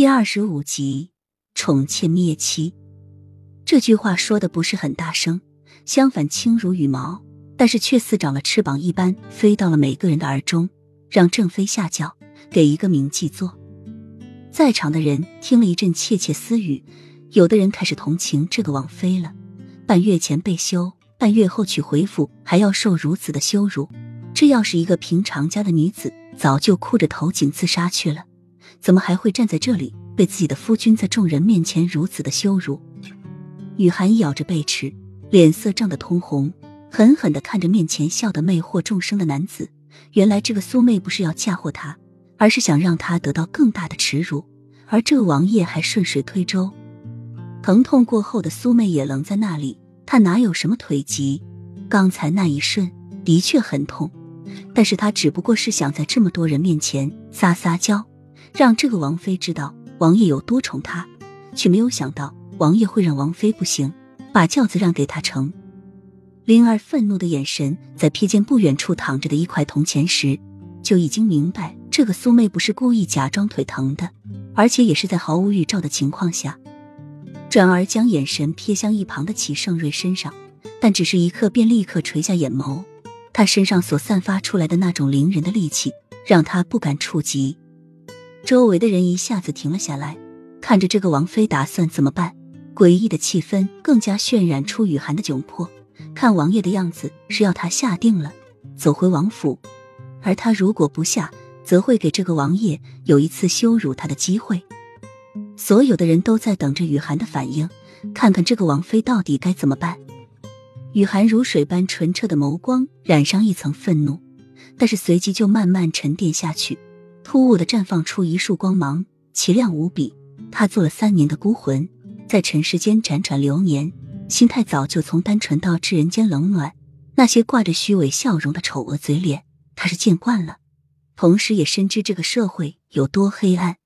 第二十五集，宠妾灭妻。这句话说的不是很大声，相反轻如羽毛，但是却似长了翅膀一般，飞到了每个人的耳中，让郑飞下轿，给一个名记坐。在场的人听了一阵窃窃私语，有的人开始同情这个王妃了。半月前被休，半月后娶回府，还要受如此的羞辱。这要是一个平常家的女子，早就哭着投井自杀去了。怎么还会站在这里，被自己的夫君在众人面前如此的羞辱？雨涵咬着贝齿，脸色涨得通红，狠狠的看着面前笑得魅惑众生的男子。原来这个苏妹不是要嫁祸他，而是想让他得到更大的耻辱。而这个王爷还顺水推舟。疼痛过后的苏妹也愣在那里，她哪有什么腿疾？刚才那一瞬的确很痛，但是她只不过是想在这么多人面前撒撒娇。让这个王妃知道王爷有多宠她，却没有想到王爷会让王妃不行，把轿子让给她乘。灵儿愤怒的眼神在瞥见不远处躺着的一块铜钱时，就已经明白这个苏妹不是故意假装腿疼的，而且也是在毫无预兆的情况下，转而将眼神瞥向一旁的齐盛瑞身上，但只是一刻便立刻垂下眼眸。他身上所散发出来的那种凌人的戾气，让他不敢触及。周围的人一下子停了下来，看着这个王妃打算怎么办。诡异的气氛更加渲染出雨涵的窘迫。看王爷的样子是要他下定了走回王府，而他如果不下，则会给这个王爷有一次羞辱他的机会。所有的人都在等着雨涵的反应，看看这个王妃到底该怎么办。雨涵如水般纯澈的眸光染上一层愤怒，但是随即就慢慢沉淀下去。突兀的绽放出一束光芒，奇亮无比。他做了三年的孤魂，在尘世间辗转流年，心态早就从单纯到至人间冷暖。那些挂着虚伪笑容的丑恶嘴脸，他是见惯了，同时也深知这个社会有多黑暗。